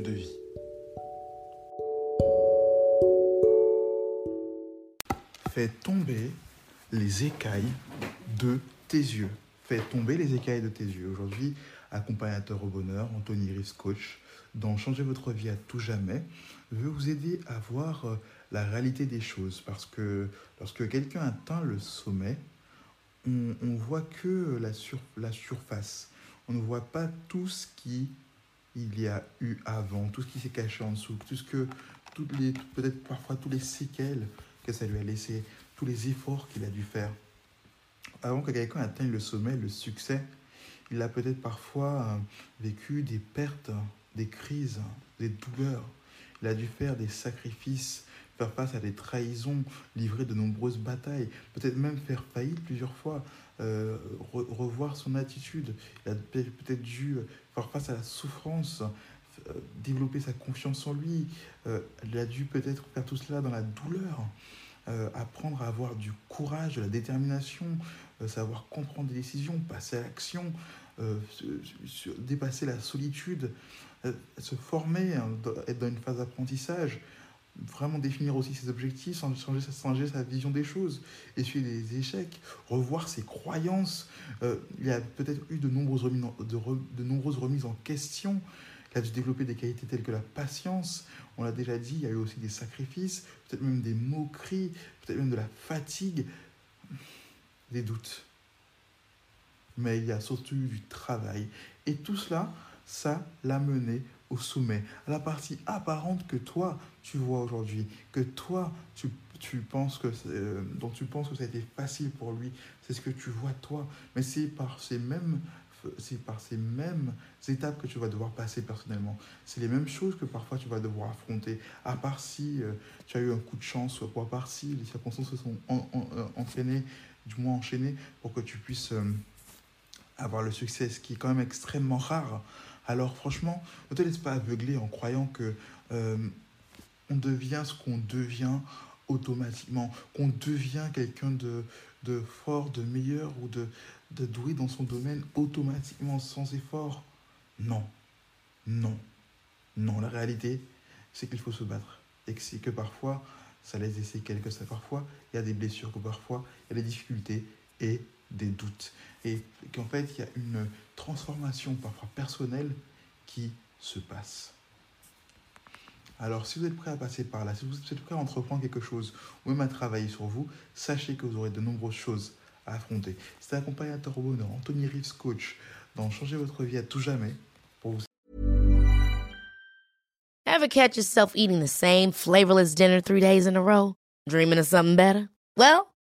de vie. Fais tomber les écailles de tes yeux. Fais tomber les écailles de tes yeux. Aujourd'hui, accompagnateur au bonheur, Anthony Rives, coach, dans Changer votre vie à tout jamais, veut vous aider à voir euh, la réalité des choses. Parce que lorsque quelqu'un atteint le sommet, on, on voit que la surface. On ne voit pas tout ce qui il y a eu avant, tout ce qui s'est caché en dessous, tout ce que, peut-être parfois tous les séquelles que ça lui a laissé, tous les efforts qu'il a dû faire. Avant que quelqu'un atteigne le sommet, le succès, il a peut-être parfois euh, vécu des pertes, des crises, des douleurs. Il a dû faire des sacrifices, faire face à des trahisons, livrer de nombreuses batailles, peut-être même faire faillite plusieurs fois, euh, re- revoir son attitude. Il a peut- peut-être dû faire face à la souffrance, euh, développer sa confiance en lui. Euh, il a dû peut-être faire tout cela dans la douleur, apprendre à avoir du courage, de la détermination, savoir comprendre des décisions, passer à l'action, se- se- dépasser la solitude, se former, hein, être dans une phase d'apprentissage, vraiment définir aussi ses objectifs, changer, changer sa- vision des choses, essuyer des échecs, revoir ses croyances. Euh, il y a peut-être eu de nombreuses, remises en, de nombreuses remises en question. Il a dû développer des qualités telles que la patience. On l'a déjà dit, il y a eu aussi des sacrifices, peut-être même des moqueries, peut-être même de la fatigue, des doutes. Mais il y a surtout eu du travail. Et tout cela, ça l'a mené au sommet, à la partie apparente que toi, tu vois aujourd'hui, que toi, tu, tu penses que, euh, dont tu penses que ça a été facile pour lui, c'est ce que tu vois toi, mais c'est par ces mêmes c'est par ces mêmes étapes que tu vas devoir passer personnellement. C'est les mêmes choses que parfois tu vas devoir affronter, à part si euh, tu as eu un coup de chance, ou à part si les circonstances se sont en- en- euh, entraînées, du moins enchaînées, pour que tu puisses euh, avoir le succès, ce qui est quand même extrêmement rare. Alors franchement, ne te laisse pas aveugler en croyant que euh, on devient ce qu'on devient automatiquement, qu'on devient quelqu'un de, fort, de meilleur ou de, de doué dans son domaine automatiquement, sans effort. Non, non, non. La réalité, c'est qu'il faut se battre. Et que c'est que parfois, ça laisse des séquelles, que ça, parfois, il y a des blessures, que parfois, il y a des difficultés et des doutes. Et qu'en fait, il y a une transformation parfois personnelle qui se passe. Alors, si vous êtes prêt à passer par là, si vous êtes prêt à entreprendre quelque chose ou même à travailler sur vous, sachez que vous aurez de nombreuses choses à affronter. C'est accompagnateur au bonheur, Anthony Reeves, coach, dans Changer votre vie à tout jamais, pour vous Ever catch yourself eating the same flavorless dinner three days in a row? Dreaming of something better? Well,